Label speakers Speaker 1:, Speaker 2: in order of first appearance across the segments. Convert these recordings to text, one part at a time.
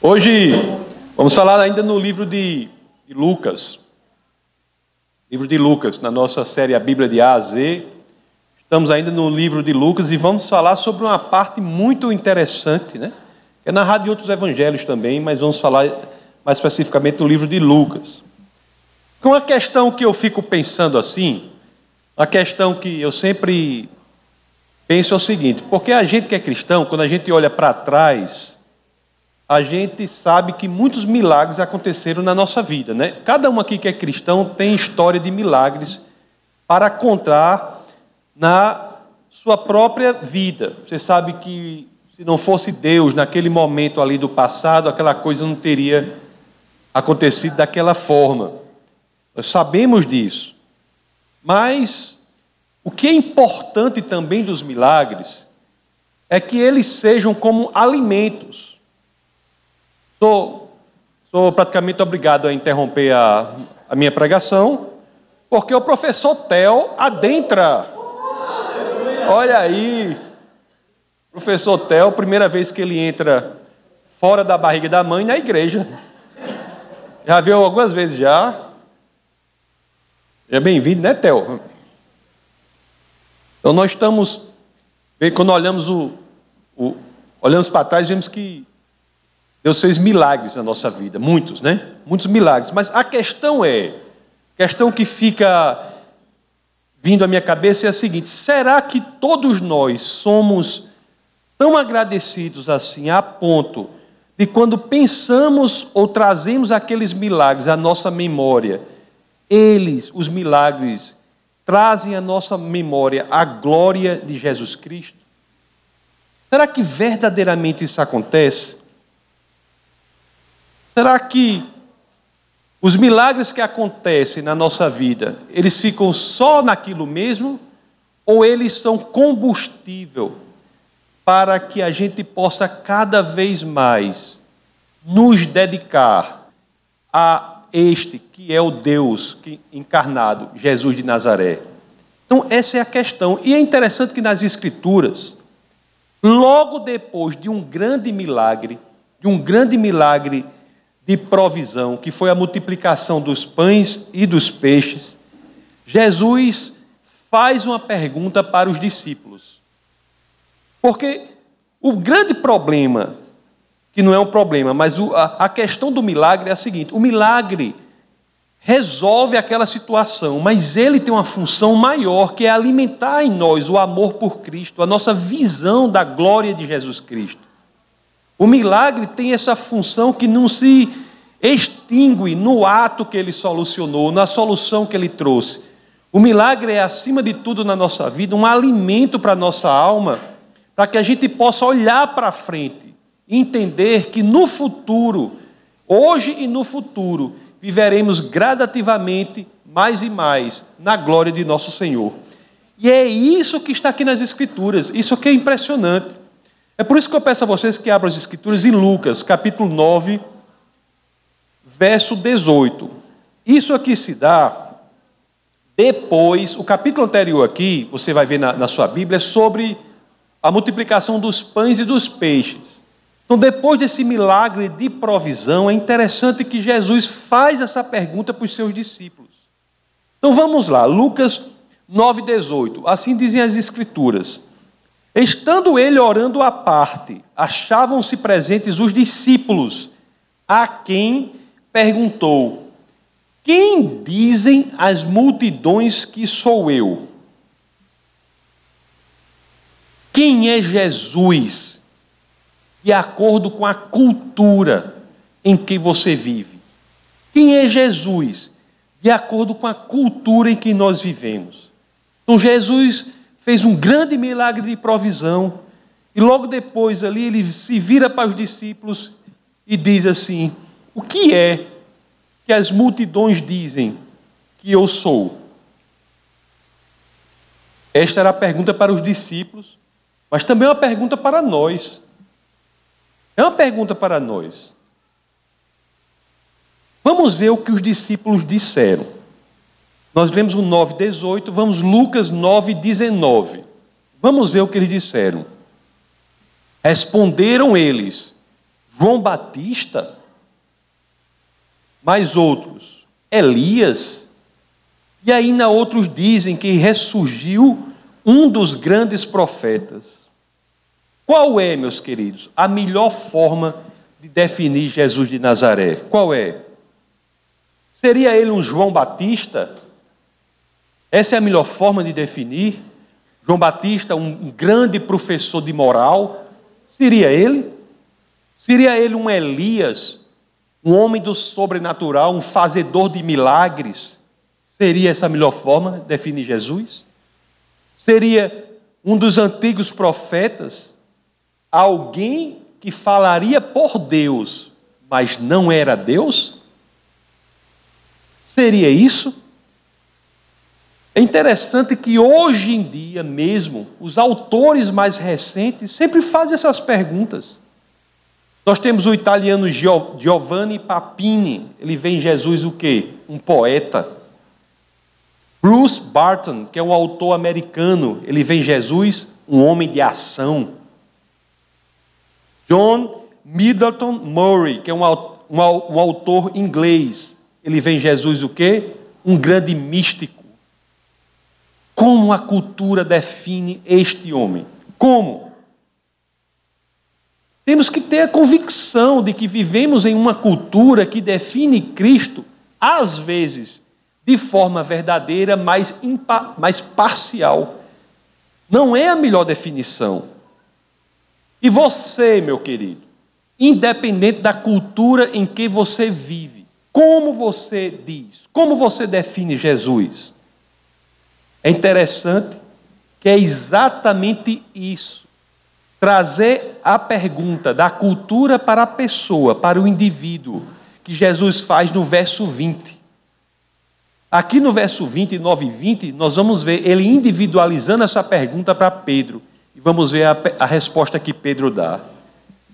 Speaker 1: Hoje vamos falar ainda no livro de, Lucas. Livro de Lucas, na nossa série A Bíblia de A a Z. Estamos ainda no livro de Lucas e vamos falar sobre uma parte muito interessante, né? É narrado em outros evangelhos também, mas vamos falar mais especificamente do livro de Lucas. Com a questão que eu fico pensando assim, a questão que eu sempre penso é o seguinte: porque a gente que é cristão, quando a gente olha para trás, a gente sabe que muitos milagres aconteceram na nossa vida, né? Cada um aqui que é cristão tem história de milagres para contar na sua própria vida. Você sabe que se não fosse Deus naquele momento ali do passado, aquela coisa não teria acontecido daquela forma. Nós sabemos disso. Mas o que é importante também dos milagres é que eles sejam como alimentos Sou, sou praticamente obrigado a interromper a, a minha pregação, porque o professor Tel adentra. Olha aí, professor Tel, primeira vez que ele entra fora da barriga da mãe na igreja. Já viu algumas vezes já. É bem-vindo, né, Tel? Então nós estamos, quando olhamos o, o olhamos para trás, vemos que Deus fez milagres na nossa vida, muitos, né? Muitos milagres. Mas a questão é, questão que fica vindo à minha cabeça é a seguinte: será que todos nós somos tão agradecidos assim, a ponto de quando pensamos ou trazemos aqueles milagres à nossa memória, eles, os milagres, trazem à nossa memória a glória de Jesus Cristo? Será que verdadeiramente isso acontece? Será que os milagres que acontecem na nossa vida, eles ficam só naquilo mesmo? Ou eles são combustível para que a gente possa cada vez mais nos dedicar a este que é o Deus encarnado, Jesus de Nazaré? Então, essa é a questão. E é interessante que nas Escrituras, logo depois de um grande milagre, de um grande milagre de provisão, que foi a multiplicação dos pães e dos peixes, Jesus faz uma pergunta para os discípulos. Porque o grande problema, que não é um problema, mas a questão do milagre é a seguinte: o milagre resolve aquela situação, mas ele tem uma função maior, que é alimentar em nós o amor por Cristo, a nossa visão da glória de Jesus Cristo. O milagre tem essa função que não se extingue no ato que ele solucionou, na solução que ele trouxe. O milagre é, acima de tudo na nossa vida, um alimento para a nossa alma, para que a gente possa olhar para frente e entender que no futuro, hoje e no futuro, viveremos gradativamente mais e mais na glória de nosso Senhor. E é isso que está aqui nas Escrituras, isso que é impressionante. É por isso que eu peço a vocês que abram as Escrituras em Lucas, capítulo 9, verso 18. Isso aqui se dá depois, o capítulo anterior aqui, você vai ver na, na sua Bíblia, é sobre a multiplicação dos pães e dos peixes. Então, depois desse milagre de provisão, é interessante que Jesus faz essa pergunta para os seus discípulos. Então vamos lá, Lucas 9,18. Assim dizem as Escrituras. Estando ele orando à parte, achavam-se presentes os discípulos, a quem perguntou: Quem dizem as multidões que sou eu? Quem é Jesus? De acordo com a cultura em que você vive. Quem é Jesus? De acordo com a cultura em que nós vivemos. Então Jesus fez um grande milagre de provisão. E logo depois ali ele se vira para os discípulos e diz assim: O que é que as multidões dizem que eu sou? Esta era a pergunta para os discípulos, mas também é uma pergunta para nós. É uma pergunta para nós. Vamos ver o que os discípulos disseram. Nós lemos o 9,18, vamos Lucas 9,19. Vamos ver o que eles disseram. Responderam eles: João Batista, mais outros, Elias, e ainda outros dizem que ressurgiu um dos grandes profetas. Qual é, meus queridos, a melhor forma de definir Jesus de Nazaré? Qual é? Seria ele um João Batista? Essa é a melhor forma de definir? João Batista, um grande professor de moral? Seria ele? Seria ele um Elias, um homem do sobrenatural, um fazedor de milagres? Seria essa a melhor forma de definir Jesus? Seria um dos antigos profetas, alguém que falaria por Deus, mas não era Deus? Seria isso? É interessante que hoje em dia mesmo, os autores mais recentes sempre fazem essas perguntas. Nós temos o italiano Giovanni Papini, ele vê em Jesus o quê? Um poeta. Bruce Barton, que é um autor americano, ele vê em Jesus um homem de ação. John Middleton Murray, que é um, um, um autor inglês, ele vê em Jesus o quê? Um grande místico. Como a cultura define este homem? Como? Temos que ter a convicção de que vivemos em uma cultura que define Cristo, às vezes, de forma verdadeira, mas, parcial. Não é a melhor definição. E você, meu querido, independente da cultura em que você vive, como você diz, como você define Jesus? É interessante que é exatamente isso trazer a pergunta da cultura para a pessoa, para o indivíduo, que Jesus faz no verso 20. Aqui no verso 29 e 20, nós vamos ver ele individualizando essa pergunta para Pedro. E vamos ver a, a, resposta que Pedro dá.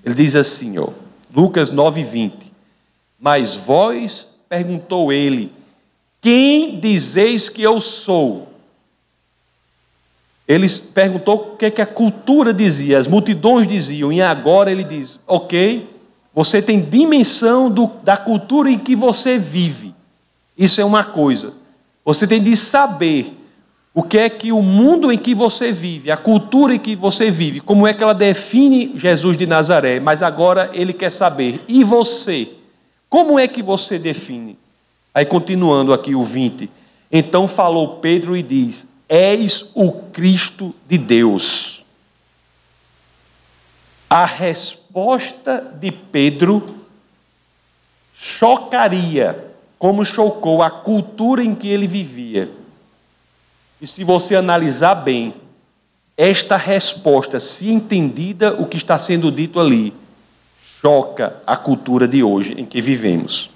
Speaker 1: Ele diz assim, ó, Lucas 9, 20. Mas vós, perguntou ele, quem dizeis que eu sou? Ele perguntou o que, é que a cultura dizia, as multidões diziam, e agora ele diz: ok, você tem dimensão do, da cultura em que você vive. Isso é uma coisa. Você tem de saber o que é que o mundo em que você vive, a cultura em que você vive, como é que ela define Jesus de Nazaré. Mas agora ele quer saber, e você? Como é que você define? Aí continuando aqui o 20. Então falou Pedro e diz: És o Cristo de Deus. A resposta de Pedro chocaria, como chocou a cultura em que ele vivia. E se você analisar bem, esta resposta, se entendida o que está sendo dito ali, choca a cultura de hoje em que vivemos.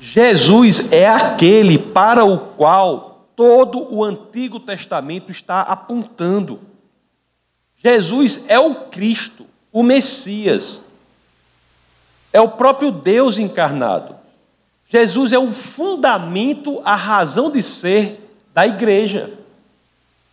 Speaker 1: Jesus é aquele para o qual todo o Antigo Testamento está apontando. Jesus é o Cristo, o Messias, é o próprio Deus encarnado. Jesus é o fundamento, a razão de ser da igreja.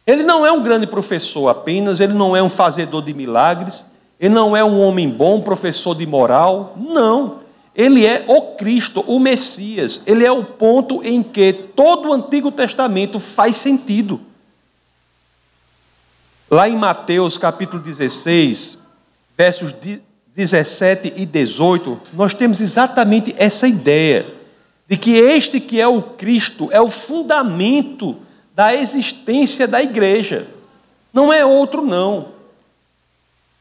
Speaker 1: Ele não é um grande professor apenas, ele não é um fazedor de milagres, ele não é um homem bom, professor de moral. Não. Ele é o Cristo, o Messias. Ele é o ponto em que todo o Antigo Testamento faz sentido. Lá em Mateus capítulo 16, versos 17 e 18, nós temos exatamente essa ideia de que este que é o Cristo é o fundamento da existência da igreja. Não é outro não.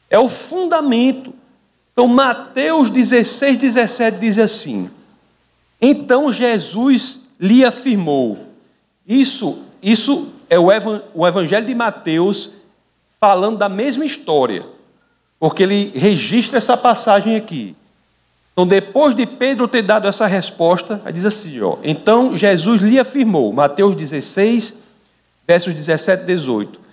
Speaker 1: É o fundamento. Então, Mateus 16, 17 diz assim: Então Jesus lhe afirmou. Isso, isso é o Evangelho de Mateus falando da mesma história, porque ele registra essa passagem aqui. Então, depois de Pedro ter dado essa resposta, ele diz assim: ó, Então Jesus lhe afirmou, Mateus 16, versos 17 e 18: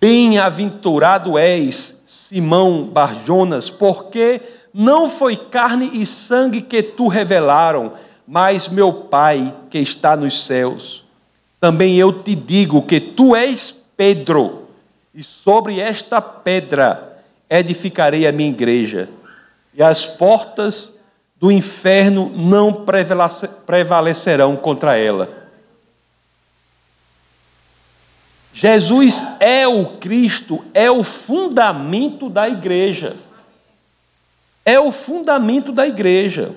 Speaker 1: Bem-aventurado és, Simão Barjonas, porque não foi carne e sangue que tu revelaram, mas meu Pai que está nos céus. Também eu te digo que tu és Pedro, e sobre esta pedra edificarei a minha igreja, e as portas do inferno não prevalecerão contra ela. Jesus é o Cristo, é o fundamento da igreja. É o fundamento da igreja.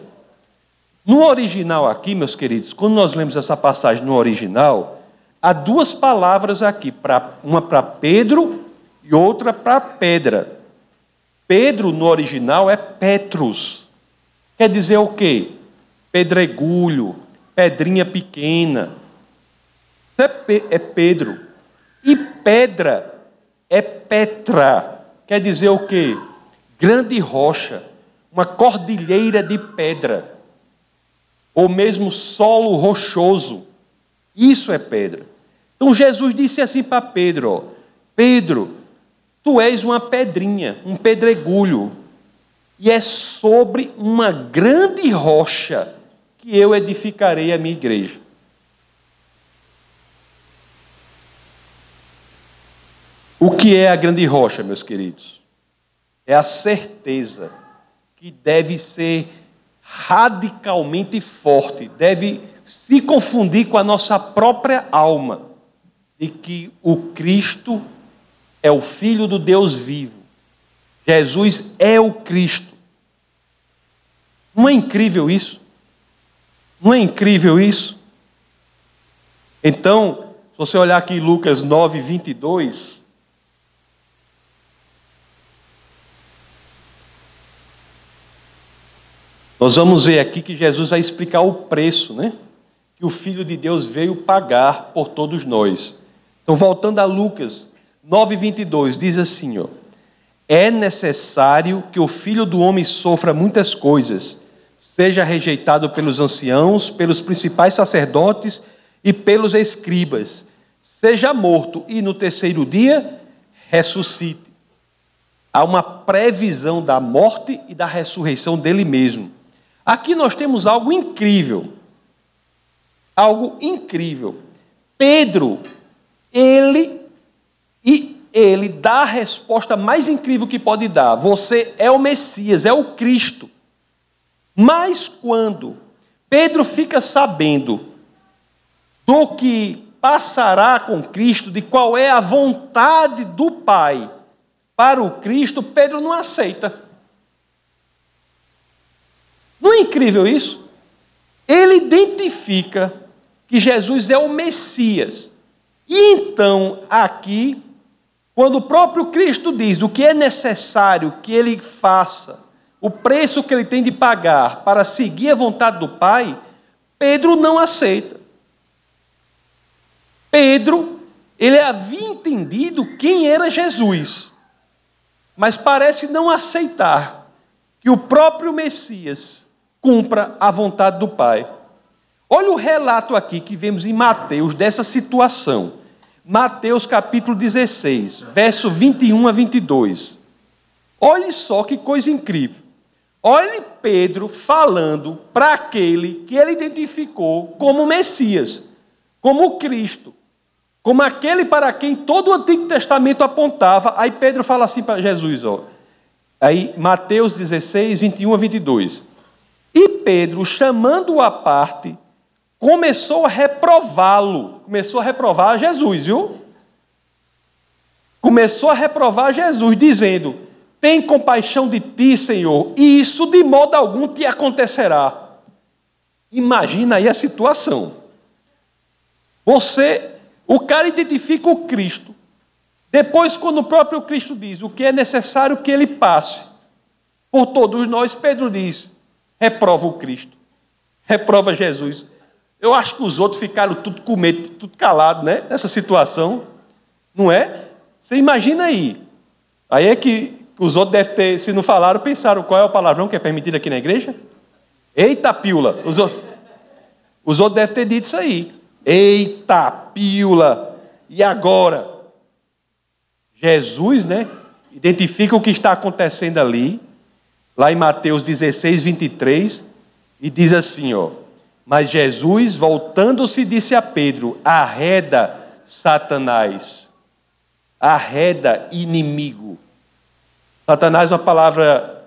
Speaker 1: No original aqui, meus queridos, quando nós lemos essa passagem no original, há duas palavras aqui, uma para Pedro e outra para pedra. Pedro no original é Petrus. Quer dizer o quê? Pedregulho, pedrinha pequena. É, é Pedro. E pedra é Petra, quer dizer o quê? Grande rocha, uma cordilheira de pedra, ou mesmo solo rochoso. Isso é pedra. Então Jesus disse assim para Pedro: ó, Pedro, tu és uma pedrinha, um pedregulho, e é sobre uma grande rocha que eu edificarei a minha igreja. O que é a grande rocha, meus queridos? É a certeza que deve ser radicalmente forte, deve se confundir com a nossa própria alma, de que o Cristo é o Filho do Deus vivo. Jesus é o Cristo. Não é incrível isso? Não é incrível isso? Então, se você olhar aqui Lucas 9, 22, Nós vamos ver aqui que Jesus vai explicar o preço, né? Que o Filho de Deus veio pagar por todos nós. Então, voltando a Lucas 9:22, diz assim, ó: É necessário que o Filho do homem sofra muitas coisas, seja rejeitado pelos anciãos, pelos principais sacerdotes e pelos escribas, seja morto e no terceiro dia ressuscite. Há uma previsão da morte e da ressurreição dele mesmo. Aqui nós temos algo incrível. Algo incrível. Pedro, ele e ele dá a resposta mais incrível que pode dar. Você é o Messias, é o Cristo. Mas quando Pedro fica sabendo do que passará com Cristo, de qual é a vontade do Pai para o Cristo, Pedro não aceita. Não é incrível isso? Ele identifica que Jesus é o Messias. E então, aqui, quando o próprio Cristo diz o que é necessário que ele faça, o preço que ele tem de pagar para seguir a vontade do Pai, Pedro não aceita. Pedro, ele havia entendido quem era Jesus, mas parece não aceitar que o próprio Messias cumpra a vontade do Pai. Olha o relato aqui que vemos em Mateus dessa situação. Mateus capítulo 16, verso 21 a 22. Olhe só que coisa incrível. Olhe Pedro falando para aquele que ele identificou como Messias, como Cristo, como aquele para quem todo o Antigo Testamento apontava. Aí Pedro fala assim para Jesus, ó. Aí Mateus 16, 21 a 22. E Pedro, chamando-o à parte, começou a reprová-lo. Começou a reprovar Jesus, viu? Começou a reprovar Jesus, dizendo: Tem compaixão de ti, Senhor, e isso de modo algum te acontecerá. Imagina aí a situação. Você, o cara identifica o Cristo. Depois, quando o próprio Cristo diz o que é necessário que ele passe por todos nós, Pedro diz: reprova o Cristo, reprova Jesus. Eu acho que os outros ficaram tudo com medo, tudo calado, né? Nessa situação, não é? Você imagina aí. Aí é que os outros devem ter, se não falaram, pensaram qual é o palavrão que é permitido aqui na igreja? Eita, pílula. Os, os outros devem ter dito isso aí. Eita, pílula. E agora? Jesus, né? Identifica o que está acontecendo ali lá em Mateus 16, 23, e diz assim: ó, Mas Jesus, voltando-se, disse a Pedro: Arreda, Satanás, arreda, inimigo. Satanás é uma palavra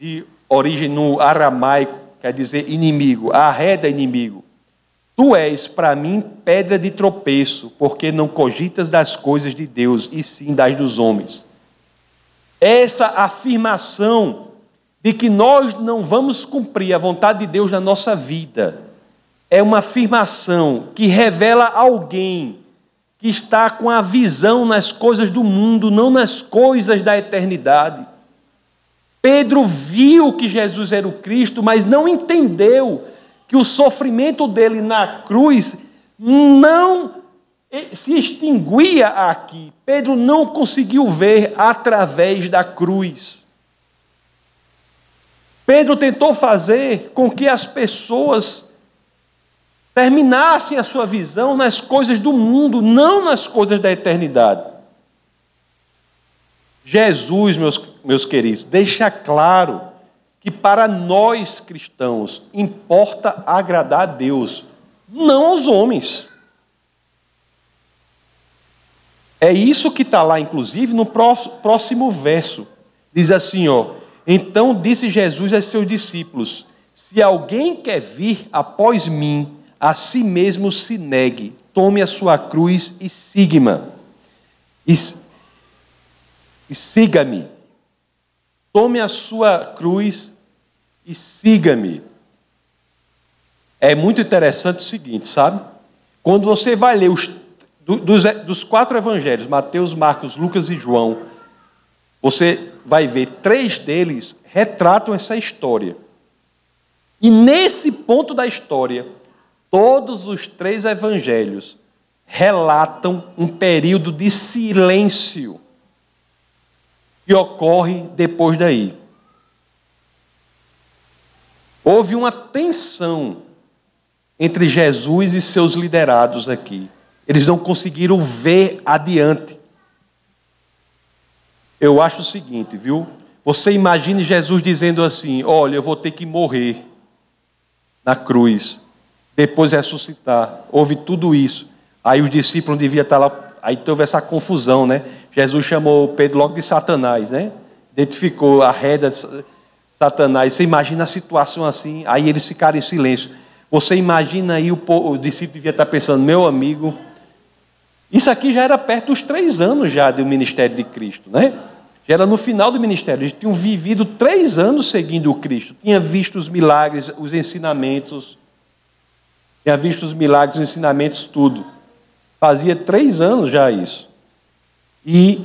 Speaker 1: de origem no aramaico, quer dizer inimigo, arreda inimigo. Tu és para mim pedra de tropeço, porque não cogitas das coisas de Deus, e sim das dos homens. Essa afirmação de que nós não vamos cumprir a vontade de Deus na nossa vida é uma afirmação que revela alguém que está com a visão nas coisas do mundo, não nas coisas da eternidade. Pedro viu que Jesus era o Cristo, mas não entendeu que o sofrimento dele na cruz não se extinguia aqui. Pedro não conseguiu ver através da cruz. Pedro tentou fazer com que as pessoas terminassem a sua visão nas coisas do mundo, não nas coisas da eternidade. Jesus, meus, meus queridos, deixa claro que para nós cristãos importa agradar a Deus, não aos homens. É isso que está lá, inclusive, no próximo verso. Diz assim: ó, então disse Jesus a seus discípulos: Se alguém quer vir após mim, a si mesmo se negue, tome a sua cruz e siga-me. E, e siga-me. Tome a sua cruz e siga-me. É muito interessante o seguinte, sabe? Quando você vai ler os, dos, dos quatro evangelhos, Mateus, Marcos, Lucas e João, você vai ver três deles retratam essa história. E nesse ponto da história, todos os três evangelhos relatam um período de silêncio que ocorre depois daí. Houve uma tensão entre Jesus e seus liderados aqui. Eles não conseguiram ver adiante. Eu acho o seguinte, viu? Você imagine Jesus dizendo assim: Olha, eu vou ter que morrer na cruz, depois ressuscitar. Houve tudo isso. Aí os discípulos deviam estar lá. Aí teve essa confusão, né? Jesus chamou Pedro logo de Satanás, né? Identificou a reda de Satanás. Você imagina a situação assim, aí eles ficaram em silêncio. Você imagina aí o, o discípulo devia estar pensando, meu amigo, isso aqui já era perto dos três anos já do ministério de Cristo, né? Já era no final do ministério. Eles tinham vivido três anos seguindo o Cristo. Tinha visto os milagres, os ensinamentos. Tinha visto os milagres, os ensinamentos, tudo. Fazia três anos já isso. E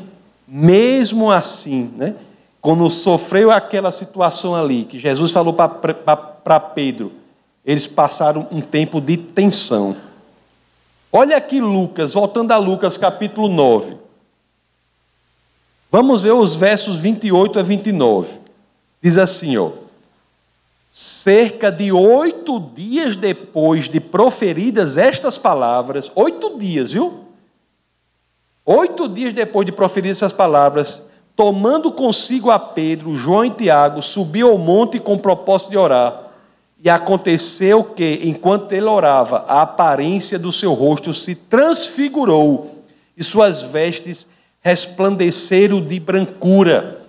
Speaker 1: mesmo assim, né, quando sofreu aquela situação ali, que Jesus falou para Pedro, eles passaram um tempo de tensão. Olha aqui Lucas, voltando a Lucas capítulo 9. Vamos ver os versos 28 a 29. Diz assim, ó. Cerca de oito dias depois de proferidas estas palavras, oito dias, viu? Oito dias depois de proferir essas palavras, tomando consigo a Pedro, João e Tiago, subiu ao monte com o propósito de orar. E aconteceu que, enquanto ele orava, a aparência do seu rosto se transfigurou e suas vestes resplandeceram de brancura.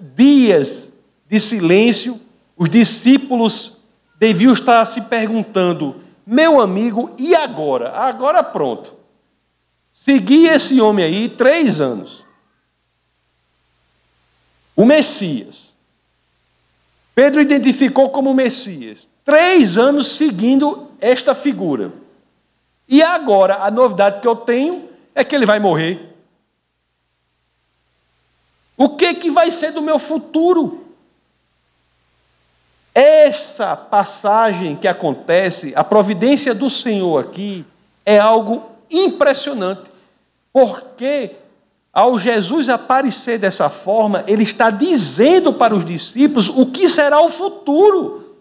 Speaker 1: Dias de silêncio, os discípulos deviam estar se perguntando: meu amigo, e agora? Agora pronto. Segui esse homem aí três anos. O Messias. Pedro identificou como Messias. Três anos seguindo esta figura. E agora, a novidade que eu tenho é que ele vai morrer. O que, que vai ser do meu futuro? Essa passagem que acontece, a providência do Senhor aqui, é algo impressionante. Porque ao Jesus aparecer dessa forma, ele está dizendo para os discípulos o que será o futuro.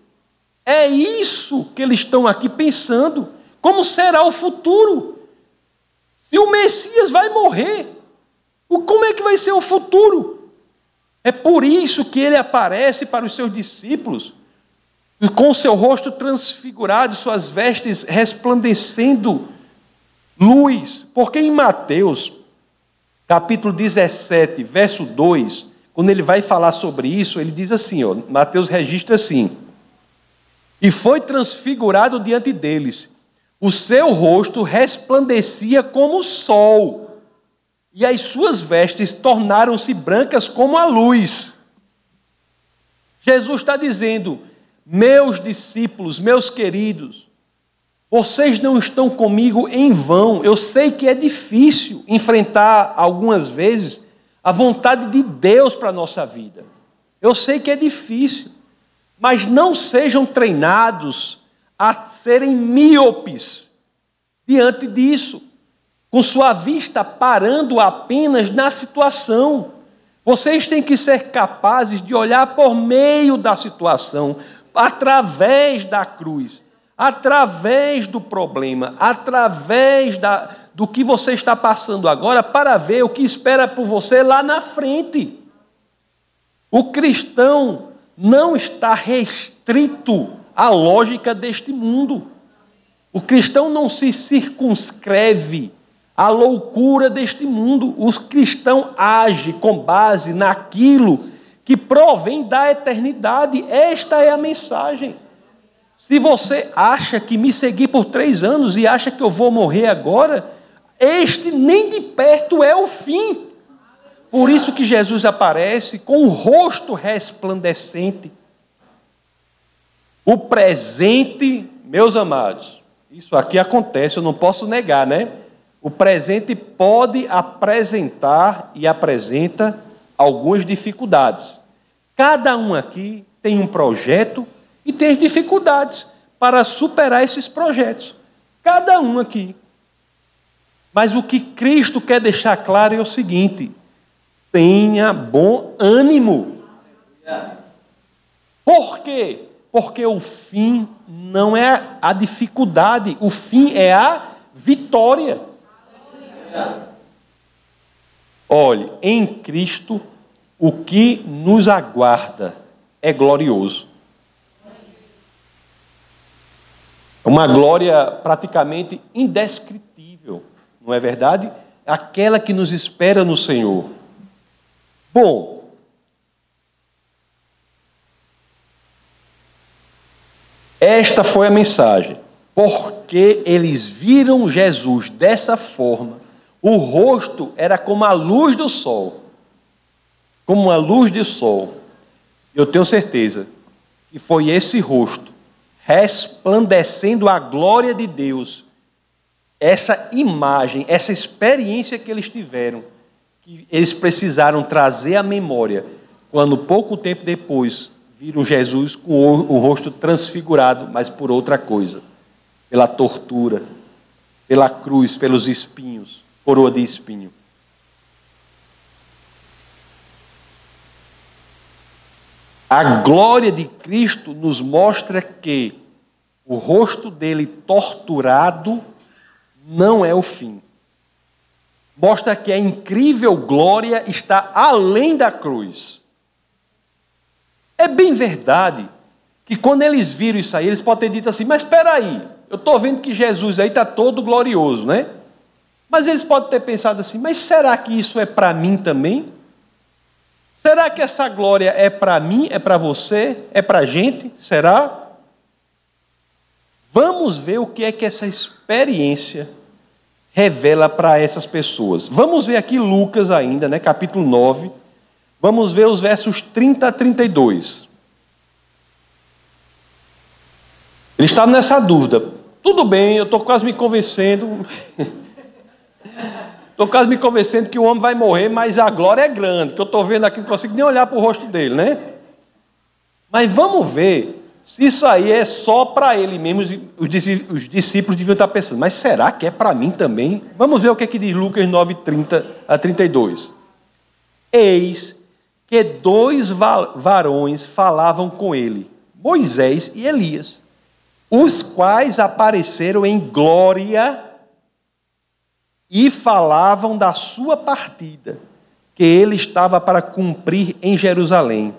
Speaker 1: É isso que eles estão aqui pensando. Como será o futuro? Se o Messias vai morrer, como é que vai ser o futuro? É por isso que ele aparece para os seus discípulos, com seu rosto transfigurado, suas vestes resplandecendo luz, porque em Mateus, capítulo 17, verso 2, quando ele vai falar sobre isso, ele diz assim, ó, Mateus registra assim: E foi transfigurado diante deles, o seu rosto resplandecia como o sol, e as suas vestes tornaram-se brancas como a luz. Jesus está dizendo: Meus discípulos, meus queridos, vocês não estão comigo em vão. Eu sei que é difícil enfrentar algumas vezes a vontade de Deus para a nossa vida. Eu sei que é difícil, mas não sejam treinados a serem míopes diante disso, com sua vista parando apenas na situação. Vocês têm que ser capazes de olhar por meio da situação, através da cruz, através do problema, através da, do que você está passando agora, para ver o que espera por você lá na frente. O cristão não está restrito à lógica deste mundo. O cristão não se circunscreve a loucura deste mundo. O cristão age com base naquilo que provém da eternidade. Esta é a mensagem. Se você acha que me seguir por três anos e acha que eu vou morrer agora, este nem de perto é o fim. Por isso que Jesus aparece com o rosto resplandecente. O presente, meus amados, isso aqui acontece, eu não posso negar, né? O presente pode apresentar e apresenta algumas dificuldades. Cada um aqui tem um projeto e tem dificuldades para superar esses projetos. Cada um aqui. Mas o que Cristo quer deixar claro é o seguinte: tenha bom ânimo. Por quê? Porque o fim não é a dificuldade, o fim é a vitória. Olhe, em Cristo, o que nos aguarda é glorioso. É uma glória praticamente indescritível, não é verdade? Aquela que nos espera no Senhor. Bom, esta foi a mensagem. Porque eles viram Jesus dessa forma, o rosto era como a luz do sol. Como uma luz de sol. Eu tenho certeza que foi esse rosto, resplandecendo a glória de Deus, essa imagem, essa experiência que eles tiveram, que eles precisaram trazer à memória, quando pouco tempo depois viram Jesus com o rosto transfigurado, mas por outra coisa pela tortura, pela cruz, pelos espinhos, coroa de espinho. A glória de Cristo nos mostra que o rosto dele torturado não é o fim. Mostra que a incrível glória está além da cruz. É bem verdade que quando eles viram isso aí, eles podem ter dito assim: mas espera aí, eu estou vendo que Jesus aí está todo glorioso, né? Mas eles podem ter pensado assim: mas será que isso é para mim também? Será que essa glória é para mim, é para você, é para a gente? Será? Vamos ver o que é que essa experiência revela para essas pessoas. Vamos ver aqui Lucas ainda, né, capítulo 9. Vamos ver os versos 30 a 32. Ele está nessa dúvida. Tudo bem, eu estou quase me convencendo. Estou quase me convencendo que o homem vai morrer, mas a glória é grande, que eu estou vendo aqui, não consigo nem olhar para o rosto dele, né? Mas vamos ver se isso aí é só para ele mesmo. Os discípulos deviam estar pensando, mas será que é para mim também? Vamos ver o que, é que diz Lucas 9, 30 a 32. Eis que dois varões falavam com ele, Moisés e Elias os quais apareceram em glória e falavam da sua partida, que ele estava para cumprir em Jerusalém.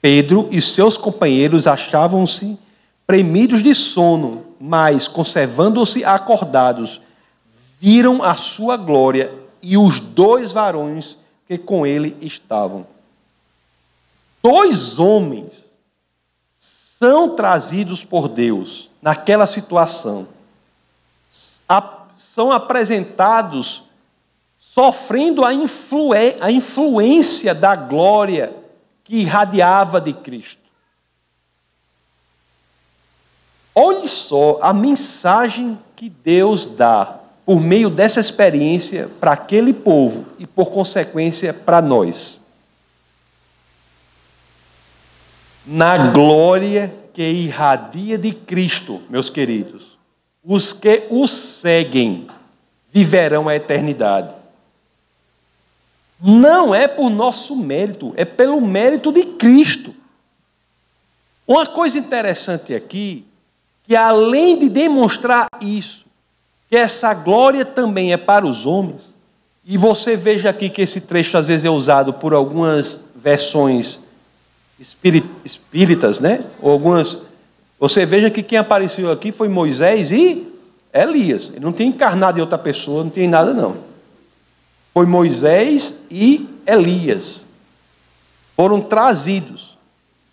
Speaker 1: Pedro e seus companheiros achavam-se premidos de sono, mas, conservando-se acordados, viram a sua glória e os dois varões que com ele estavam. Dois homens são trazidos por Deus naquela situação, são apresentados sofrendo a, a influência da glória que irradiava de Cristo. Olhe só a mensagem que Deus dá por meio dessa experiência para aquele povo e, por consequência, para nós. Na glória que irradia de Cristo, meus queridos, os que o seguem viverão a eternidade. Não é por nosso mérito, é pelo mérito de Cristo. Uma coisa interessante aqui, que além de demonstrar isso, que essa glória também é para os homens, e você veja aqui que esse trecho às vezes é usado por algumas versões espíritas, né? Ou algumas. Você veja que quem apareceu aqui foi Moisés e Elias. Ele não tem encarnado em outra pessoa, não tem nada não foi Moisés e Elias. Foram trazidos.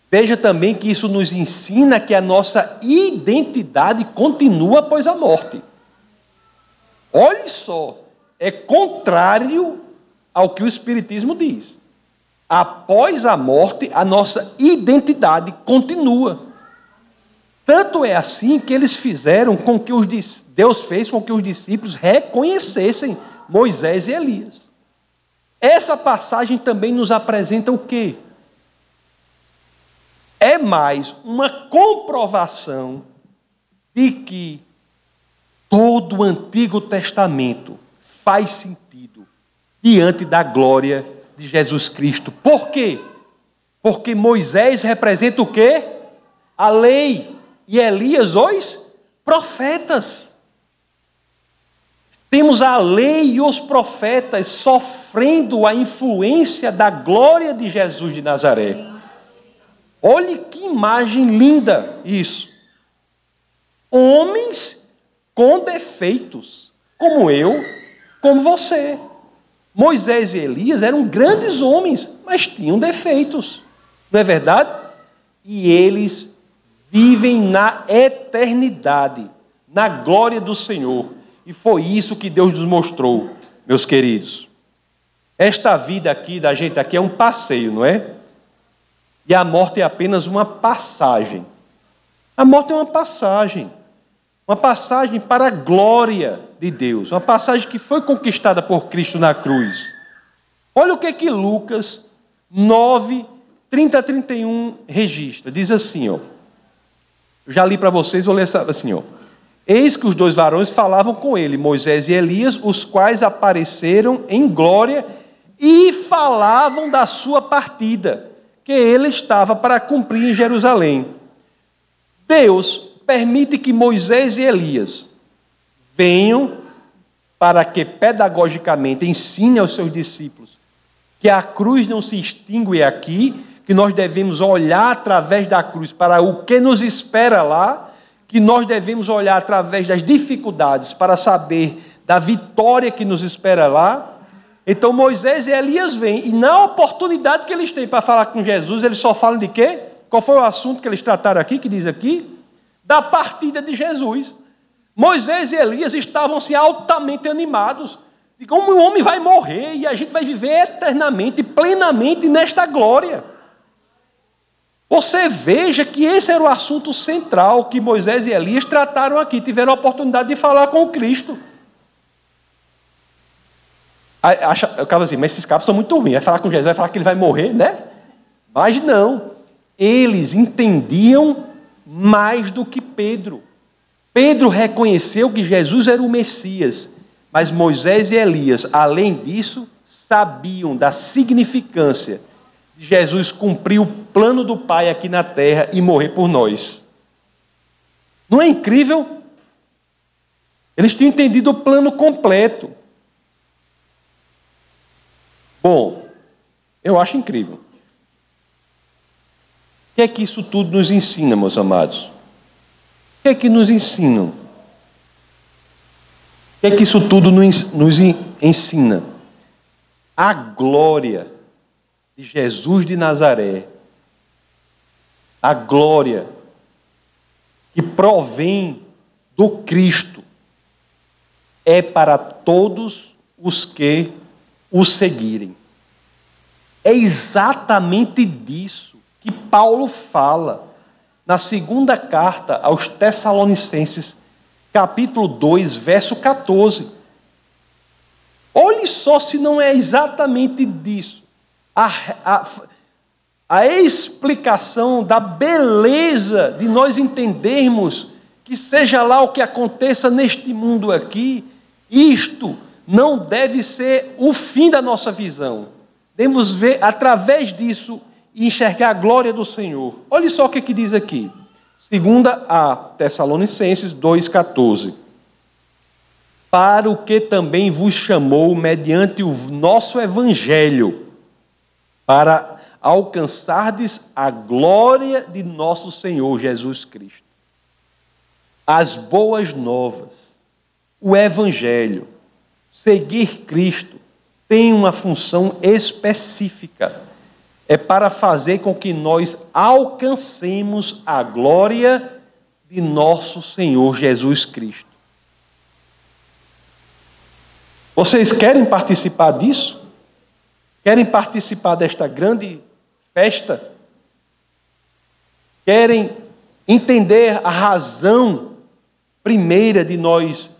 Speaker 1: Veja também que isso nos ensina que a nossa identidade continua após a morte. Olhe só, é contrário ao que o Espiritismo diz. Após a morte, a nossa identidade continua. Tanto é assim que eles fizeram com que os Deus fez com que os discípulos reconhecessem Moisés e Elias. Essa passagem também nos apresenta o quê? É mais uma comprovação de que todo o Antigo Testamento faz sentido diante da glória de Jesus Cristo. Por quê? Porque Moisés representa o quê? A lei e Elias os profetas. Temos a lei e os profetas sofrendo a influência da glória de Jesus de Nazaré. Olhe que imagem linda isso. Homens com defeitos, como eu, como você. Moisés e Elias eram grandes homens, mas tinham defeitos, não é verdade? E eles vivem na eternidade, na glória do Senhor. E foi isso que Deus nos mostrou, meus queridos. Esta vida aqui da gente aqui é um passeio, não é? E a morte é apenas uma passagem. A morte é uma passagem. Uma passagem para a glória de Deus. Uma passagem que foi conquistada por Cristo na cruz. Olha o que que Lucas 9, 30 a 31 registra. Diz assim, ó. Já li para vocês, vou ler assim, ó. Eis que os dois varões falavam com ele, Moisés e Elias, os quais apareceram em glória e falavam da sua partida, que ele estava para cumprir em Jerusalém. Deus permite que Moisés e Elias venham para que pedagogicamente ensine aos seus discípulos que a cruz não se extingue aqui, que nós devemos olhar através da cruz para o que nos espera lá que nós devemos olhar através das dificuldades para saber da vitória que nos espera lá. Então Moisés e Elias vêm, e na oportunidade que eles têm para falar com Jesus, eles só falam de quê? Qual foi o assunto que eles trataram aqui, que diz aqui? Da partida de Jesus. Moisés e Elias estavam assim, altamente animados de como o homem vai morrer e a gente vai viver eternamente, plenamente nesta glória. Você veja que esse era o assunto central que Moisés e Elias trataram aqui, tiveram a oportunidade de falar com Cristo. Eu acabo assim, mas esses cabos são muito ruins. Vai falar com Jesus, vai falar que ele vai morrer, né? Mas não. Eles entendiam mais do que Pedro. Pedro reconheceu que Jesus era o Messias, mas Moisés e Elias, além disso, sabiam da significância Jesus cumprir o plano do Pai aqui na terra e morrer por nós. Não é incrível? Eles tinham entendido o plano completo. Bom, eu acho incrível. Que é que isso tudo nos ensina, meus amados? O que é que nos ensinam? O que é que isso tudo nos ensina? a glória de Jesus de Nazaré, a glória que provém do Cristo, é para todos os que o seguirem. É exatamente disso que Paulo fala na segunda carta aos Tessalonicenses, capítulo 2, verso 14. Olhe só se não é exatamente disso. A, a, a explicação da beleza de nós entendermos que, seja lá o que aconteça neste mundo aqui, isto não deve ser o fim da nossa visão. Devemos ver através disso e enxergar a glória do Senhor. Olhe só o que, que diz aqui. Segunda a Tessalonicenses 2,14. Para o que também vos chamou mediante o nosso evangelho, para alcançardes a glória de nosso Senhor Jesus Cristo. As boas novas, o evangelho, seguir Cristo, tem uma função específica é para fazer com que nós alcancemos a glória de nosso Senhor Jesus Cristo. Vocês querem participar disso? Querem participar desta grande festa? Querem entender a razão primeira de nós